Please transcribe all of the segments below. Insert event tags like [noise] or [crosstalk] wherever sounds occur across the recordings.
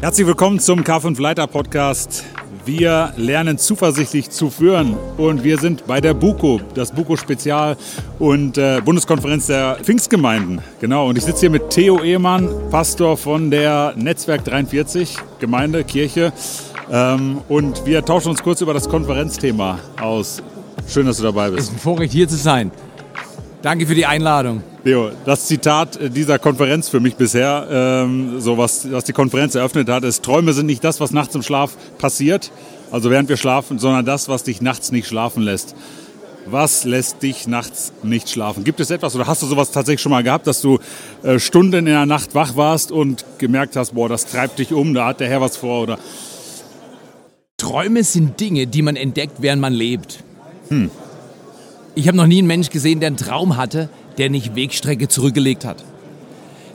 Herzlich willkommen zum K5 Leiter Podcast. Wir lernen zuversichtlich zu führen und wir sind bei der BUKO, das BUKO Spezial und äh, Bundeskonferenz der Pfingstgemeinden. Genau, und ich sitze hier mit Theo Ehemann, Pastor von der Netzwerk 43 Gemeinde, Kirche. Ähm, und wir tauschen uns kurz über das Konferenzthema aus. Schön, dass du dabei bist. Es ist ein Vorrecht, hier zu sein. Danke für die Einladung. Leo, das Zitat dieser Konferenz für mich bisher, ähm, so was, was die Konferenz eröffnet hat, ist, Träume sind nicht das, was nachts im Schlaf passiert, also während wir schlafen, sondern das, was dich nachts nicht schlafen lässt. Was lässt dich nachts nicht schlafen? Gibt es etwas oder hast du sowas tatsächlich schon mal gehabt, dass du äh, Stunden in der Nacht wach warst und gemerkt hast, boah, das treibt dich um, da hat der Herr was vor oder? Träume sind Dinge, die man entdeckt, während man lebt. Hm. Ich habe noch nie einen Mensch gesehen, der einen Traum hatte, der nicht Wegstrecke zurückgelegt hat.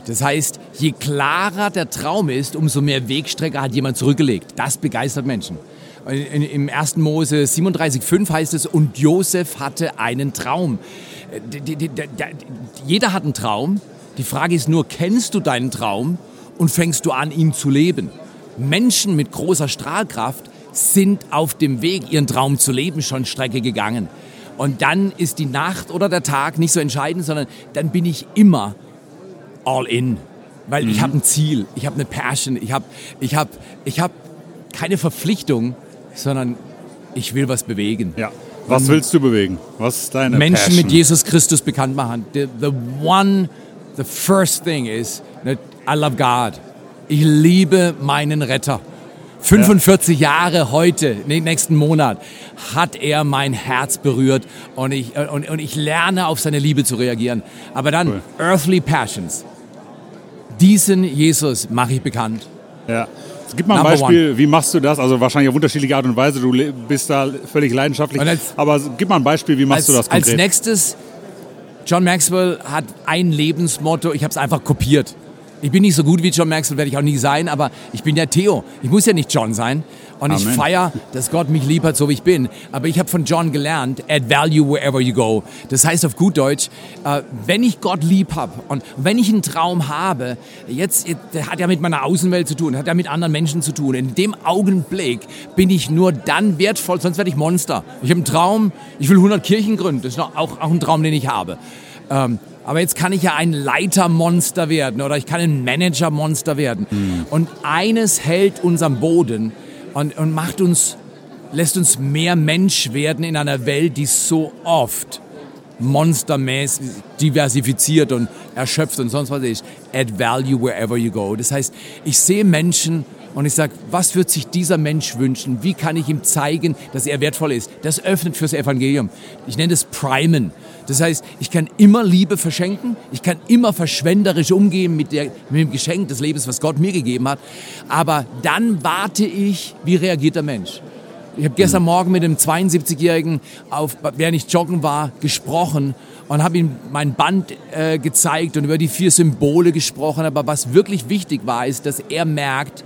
Das heißt, je klarer der Traum ist, umso mehr Wegstrecke hat jemand zurückgelegt. Das begeistert Menschen. Im 1. Mose 37,5 heißt es, und Josef hatte einen Traum. Jeder hat einen Traum. Die Frage ist nur, kennst du deinen Traum und fängst du an, ihn zu leben? Menschen mit großer Strahlkraft sind auf dem Weg, ihren Traum zu leben, schon Strecke gegangen. Und dann ist die Nacht oder der Tag nicht so entscheidend, sondern dann bin ich immer all in. Weil mhm. ich habe ein Ziel, ich habe eine Passion, ich habe ich hab, ich hab keine Verpflichtung, sondern ich will was bewegen. Ja. Was willst du bewegen? Was ist deine Menschen Passion? mit Jesus Christus bekannt machen. The, the one, the first thing is, I love God. Ich liebe meinen Retter. 45 Jahre heute, nächsten Monat, hat er mein Herz berührt und ich, äh, und, und ich lerne auf seine Liebe zu reagieren. Aber dann cool. Earthly Passions. Diesen Jesus mache ich bekannt. Ja. Gib mal ein Number Beispiel, one. wie machst du das? Also wahrscheinlich auf unterschiedliche Art und Weise, du bist da völlig leidenschaftlich. Als, aber gib mal ein Beispiel, wie machst als, du das konkret? Als nächstes, John Maxwell hat ein Lebensmotto, ich habe es einfach kopiert. Ich bin nicht so gut wie John Maxwell, werde ich auch nie sein, aber ich bin der Theo. Ich muss ja nicht John sein. Und Amen. ich feiere, dass Gott mich lieb hat, so wie ich bin. Aber ich habe von John gelernt, add value wherever you go. Das heißt auf gut Deutsch, äh, wenn ich Gott lieb habe und wenn ich einen Traum habe, jetzt der hat ja mit meiner Außenwelt zu tun, hat ja mit anderen Menschen zu tun. In dem Augenblick bin ich nur dann wertvoll, sonst werde ich Monster. Ich habe einen Traum, ich will 100 Kirchen gründen. Das ist auch, auch ein Traum, den ich habe. Ähm, aber jetzt kann ich ja ein Leitermonster werden oder ich kann ein Managermonster werden. Mhm. Und eines hält uns am Boden und, und macht uns, lässt uns mehr Mensch werden in einer Welt, die so oft monstermäßig diversifiziert und erschöpft und sonst was ist. Add value wherever you go. Das heißt, ich sehe Menschen und ich sage, was wird sich dieser Mensch wünschen? Wie kann ich ihm zeigen, dass er wertvoll ist? Das öffnet fürs Evangelium. Ich nenne das Primen. Das heißt, ich kann immer Liebe verschenken, ich kann immer verschwenderisch umgehen mit, der, mit dem Geschenk des Lebens, was Gott mir gegeben hat. Aber dann warte ich, wie reagiert der Mensch? Ich habe gestern Morgen mit einem 72-Jährigen, während ich joggen war, gesprochen und habe ihm mein Band äh, gezeigt und über die vier Symbole gesprochen. Aber was wirklich wichtig war, ist, dass er merkt,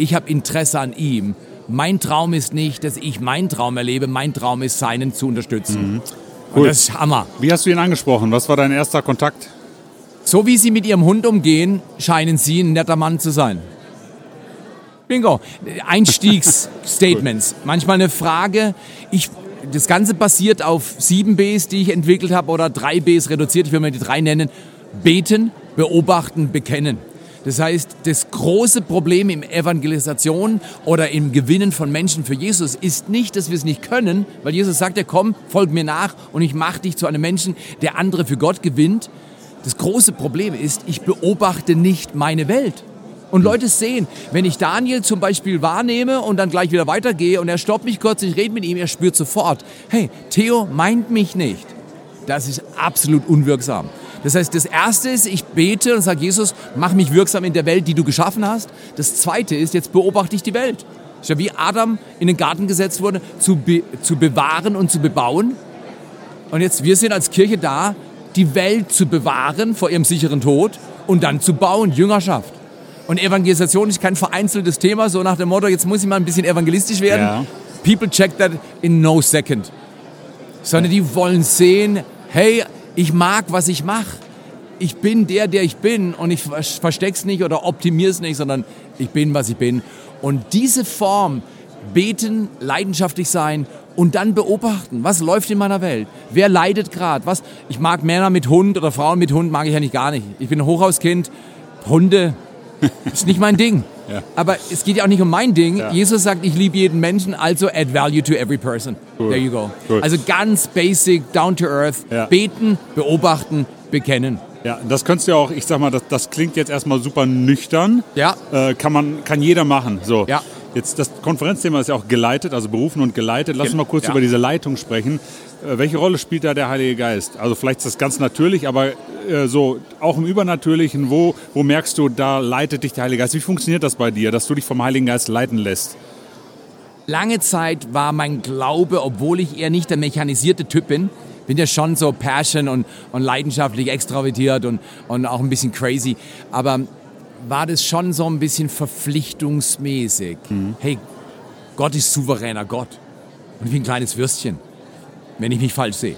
ich habe Interesse an ihm. Mein Traum ist nicht, dass ich meinen Traum erlebe. Mein Traum ist, seinen zu unterstützen. Mhm. Cool. Und das ist Hammer. Wie hast du ihn angesprochen? Was war dein erster Kontakt? So wie Sie mit Ihrem Hund umgehen, scheinen Sie ein netter Mann zu sein. Bingo. Einstiegsstatements. [laughs] Manchmal eine Frage. Ich, das Ganze basiert auf sieben Bs, die ich entwickelt habe, oder drei Bs reduziert. Ich will mal die drei nennen. Beten, beobachten, bekennen. Das heißt, das große Problem im Evangelisation oder im Gewinnen von Menschen für Jesus ist nicht, dass wir es nicht können, weil Jesus sagt ja, komm, folg mir nach und ich mache dich zu einem Menschen, der andere für Gott gewinnt. Das große Problem ist, ich beobachte nicht meine Welt. Und Leute sehen, wenn ich Daniel zum Beispiel wahrnehme und dann gleich wieder weitergehe und er stoppt mich kurz, ich rede mit ihm, er spürt sofort, hey, Theo meint mich nicht. Das ist absolut unwirksam. Das heißt, das Erste ist, ich bete und sage, Jesus, mach mich wirksam in der Welt, die du geschaffen hast. Das Zweite ist, jetzt beobachte ich die Welt. Das ist ja wie Adam in den Garten gesetzt wurde, zu, be zu bewahren und zu bebauen. Und jetzt, wir sind als Kirche da, die Welt zu bewahren vor ihrem sicheren Tod und dann zu bauen, Jüngerschaft. Und Evangelisation ist kein vereinzeltes Thema, so nach dem Motto, jetzt muss ich mal ein bisschen evangelistisch werden. Ja. People check that in no second. Sondern die wollen sehen, hey, ich mag, was ich mache. ich bin der, der ich bin und ich versteck's nicht oder optimier's nicht, sondern ich bin, was ich bin. Und diese Form, beten, leidenschaftlich sein und dann beobachten, was läuft in meiner Welt, wer leidet gerade, was. Ich mag Männer mit Hund oder Frauen mit Hund mag ich ja nicht gar nicht. Ich bin ein Hochhauskind, Hunde [laughs] ist nicht mein Ding. Ja. Aber es geht ja auch nicht um mein Ding. Ja. Jesus sagt, ich liebe jeden Menschen, also add value to every person. Cool. There you go. Cool. Also ganz basic, down to earth, ja. beten, beobachten, bekennen. Ja, das könntest du ja auch, ich sag mal, das, das klingt jetzt erstmal super nüchtern. Ja. Äh, kann man, kann jeder machen. So. Ja. Jetzt das Konferenzthema ist ja auch geleitet, also berufen und geleitet. Lass uns mal kurz ja. über diese Leitung sprechen. Äh, welche Rolle spielt da der Heilige Geist? Also vielleicht ist das ganz natürlich, aber äh, so auch im Übernatürlichen, wo, wo merkst du, da leitet dich der Heilige Geist? Wie funktioniert das bei dir, dass du dich vom Heiligen Geist leiten lässt? Lange Zeit war mein Glaube, obwohl ich eher nicht der mechanisierte Typ bin, bin ja schon so passion und, und leidenschaftlich extravertiert und, und auch ein bisschen crazy, aber war das schon so ein bisschen verpflichtungsmäßig. Mhm. Hey, Gott ist souveräner Gott. Und ich bin ein kleines Würstchen, wenn ich mich falsch sehe.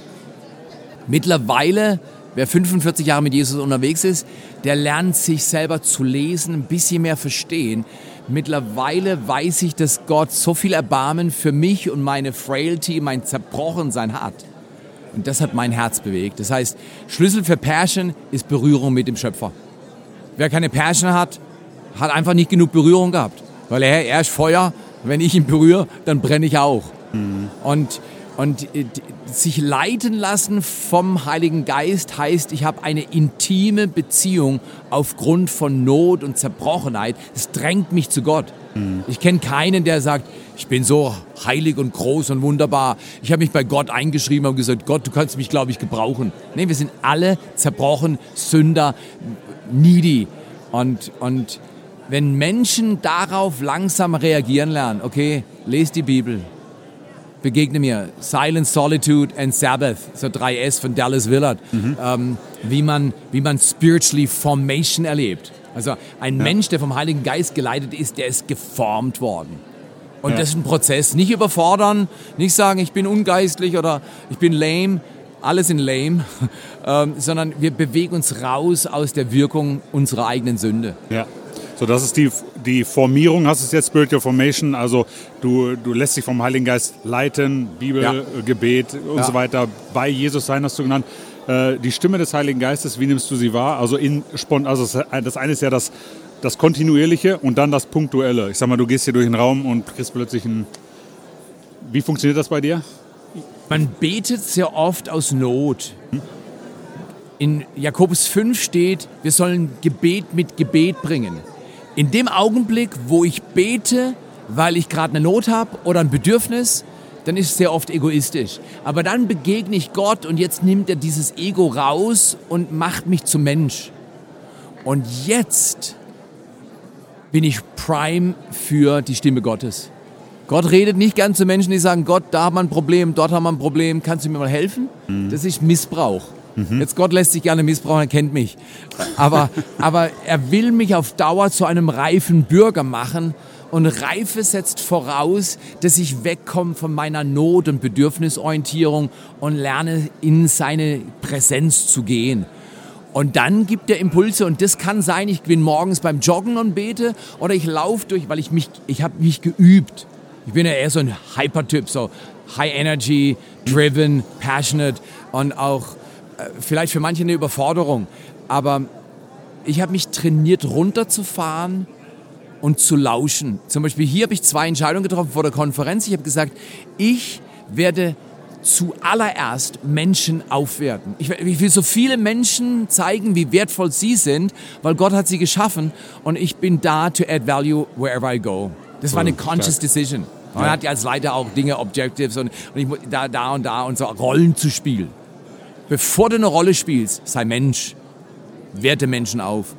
Mittlerweile, wer 45 Jahre mit Jesus unterwegs ist, der lernt sich selber zu lesen, ein bisschen mehr verstehen. Mittlerweile weiß ich, dass Gott so viel Erbarmen für mich und meine Frailty, mein Zerbrochensein hat. Und das hat mein Herz bewegt. Das heißt, Schlüssel für Passion ist Berührung mit dem Schöpfer. Wer keine Passion hat, hat einfach nicht genug Berührung gehabt. Weil er, er ist Feuer, wenn ich ihn berühre, dann brenne ich auch. Mhm. Und, und äh, sich leiten lassen vom Heiligen Geist heißt, ich habe eine intime Beziehung aufgrund von Not und Zerbrochenheit. Es drängt mich zu Gott. Mhm. Ich kenne keinen, der sagt, ich bin so heilig und groß und wunderbar. Ich habe mich bei Gott eingeschrieben und gesagt, Gott, du kannst mich, glaube ich, gebrauchen. Nein, wir sind alle zerbrochen, Sünder, needy. Und, und wenn Menschen darauf langsam reagieren lernen, okay, lest die Bibel, begegne mir Silence, Solitude and Sabbath, so 3S von Dallas Willard, mhm. ähm, wie, man, wie man spiritually Formation erlebt. Also ein ja. Mensch, der vom Heiligen Geist geleitet ist, der ist geformt worden. Und ja. das ist ein Prozess. Nicht überfordern, nicht sagen, ich bin ungeistlich oder ich bin lame, alle sind lame, [laughs] ähm, sondern wir bewegen uns raus aus der Wirkung unserer eigenen Sünde. Ja. So, das ist die, die Formierung, hast du es jetzt, Spiritual Formation, also du, du lässt dich vom Heiligen Geist leiten, Bibel, ja. Gebet und ja. so weiter, bei Jesus sein, hast du genannt. Äh, die Stimme des Heiligen Geistes, wie nimmst du sie wahr? Also, in, also das eine ist ja das, das Kontinuierliche und dann das Punktuelle. Ich sag mal, du gehst hier durch den Raum und kriegst plötzlich ein... Wie funktioniert das bei dir? Man betet sehr oft aus Not. In Jakobus 5 steht, wir sollen Gebet mit Gebet bringen. In dem Augenblick, wo ich bete, weil ich gerade eine Not habe oder ein Bedürfnis, dann ist es sehr oft egoistisch. Aber dann begegne ich Gott und jetzt nimmt er dieses Ego raus und macht mich zum Mensch. Und jetzt bin ich prime für die Stimme Gottes. Gott redet nicht gern zu Menschen, die sagen, Gott, da haben wir ein Problem, dort haben wir ein Problem, kannst du mir mal helfen? Mhm. Das ist Missbrauch. Mhm. Jetzt Gott lässt sich gerne missbrauchen, er kennt mich. Aber, [laughs] aber er will mich auf Dauer zu einem reifen Bürger machen. Und Reife setzt voraus, dass ich wegkomme von meiner Not- und Bedürfnisorientierung und lerne, in seine Präsenz zu gehen. Und dann gibt er Impulse und das kann sein, ich bin morgens beim Joggen und bete oder ich laufe durch, weil ich mich, ich habe mich geübt. Ich bin ja eher so ein Hyper-Typ, so High Energy, driven, passionate und auch äh, vielleicht für manche eine Überforderung. Aber ich habe mich trainiert, runterzufahren und zu lauschen. Zum Beispiel hier habe ich zwei Entscheidungen getroffen vor der Konferenz. Ich habe gesagt, ich werde zuallererst Menschen aufwerten. Ich, ich, will so viele Menschen zeigen, wie wertvoll sie sind, weil Gott hat sie geschaffen und ich bin da to add value wherever I go. Das war eine conscious decision. Man hat ja als Leiter auch Dinge, Objectives und, und ich, da, da und da und so Rollen zu spielen. Bevor du eine Rolle spielst, sei Mensch. Werte Menschen auf.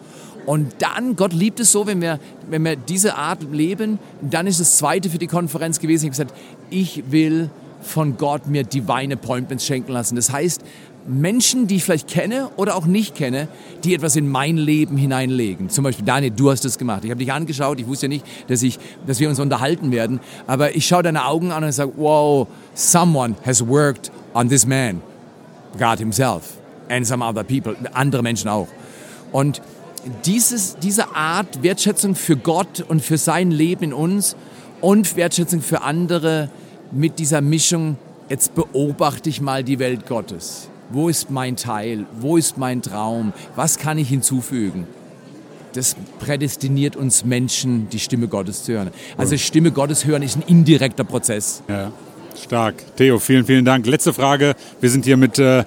Und dann, Gott liebt es so, wenn wir, wenn wir diese Art leben, dann ist das Zweite für die Konferenz gewesen, ich habe gesagt, ich will von Gott mir divine appointments schenken lassen. Das heißt, Menschen, die ich vielleicht kenne oder auch nicht kenne, die etwas in mein Leben hineinlegen. Zum Beispiel, Daniel, du hast das gemacht. Ich habe dich angeschaut, ich wusste ja nicht, dass, ich, dass wir uns unterhalten werden, aber ich schaue deine Augen an und sage, wow, someone has worked on this man, God himself. and some other people, andere Menschen auch. Und dieses, diese Art Wertschätzung für Gott und für sein Leben in uns und Wertschätzung für andere mit dieser Mischung, jetzt beobachte ich mal die Welt Gottes. Wo ist mein Teil? Wo ist mein Traum? Was kann ich hinzufügen? Das prädestiniert uns Menschen, die Stimme Gottes zu hören. Also Stimme Gottes hören ist ein indirekter Prozess. Ja, stark. Theo, vielen, vielen Dank. Letzte Frage. Wir sind hier mit äh,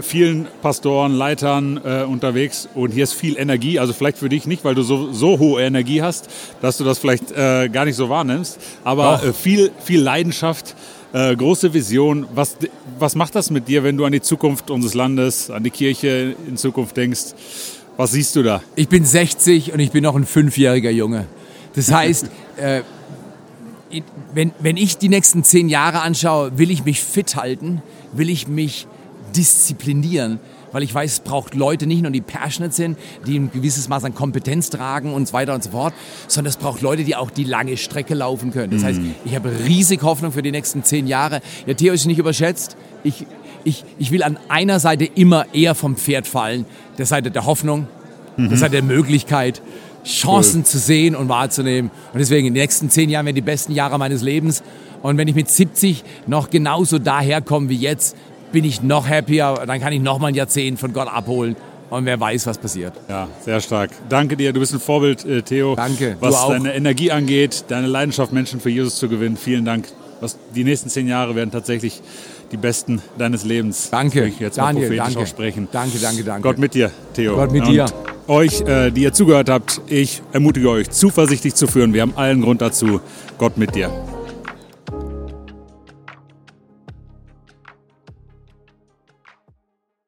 vielen Pastoren, Leitern äh, unterwegs und hier ist viel Energie. Also vielleicht für dich nicht, weil du so, so hohe Energie hast, dass du das vielleicht äh, gar nicht so wahrnimmst. Aber äh, viel, viel Leidenschaft, äh, große Vision. Was, was macht das mit dir, wenn du an die Zukunft unseres Landes, an die Kirche in Zukunft denkst? Was siehst du da? Ich bin 60 und ich bin noch ein fünfjähriger Junge. Das heißt, [laughs] äh, wenn, wenn ich die nächsten zehn Jahre anschaue, will ich mich fit halten, will ich mich disziplinieren, weil ich weiß, es braucht Leute nicht nur, die passionate sind, die ein gewisses Maß an Kompetenz tragen und so weiter und so fort, sondern es braucht Leute, die auch die lange Strecke laufen können. Das heißt, mhm. ich habe riesig Hoffnung für die nächsten zehn Jahre. Ja, Theo ist nicht überschätzt. Ich, ich, ich will an einer Seite immer eher vom Pferd fallen, der Seite der Hoffnung, mhm. der Seite der Möglichkeit. Chancen cool. zu sehen und wahrzunehmen. Und deswegen, in den nächsten zehn Jahren werden die besten Jahre meines Lebens. Und wenn ich mit 70 noch genauso daherkomme wie jetzt, bin ich noch happier, dann kann ich noch mal ein Jahrzehnt von Gott abholen und wer weiß, was passiert. Ja, sehr stark. Danke dir, du bist ein Vorbild, äh, Theo. Danke. Was deine Energie angeht, deine Leidenschaft, Menschen für Jesus zu gewinnen. Vielen Dank. Was, die nächsten zehn Jahre werden tatsächlich die besten deines Lebens. Danke. Ich jetzt Daniel, mal danke. aussprechen. Danke, danke, danke. Gott mit dir, Theo. Gott mit dir. euch, äh, die ihr zugehört habt, ich ermutige euch, zuversichtlich zu führen. Wir haben allen Grund dazu. Gott mit dir.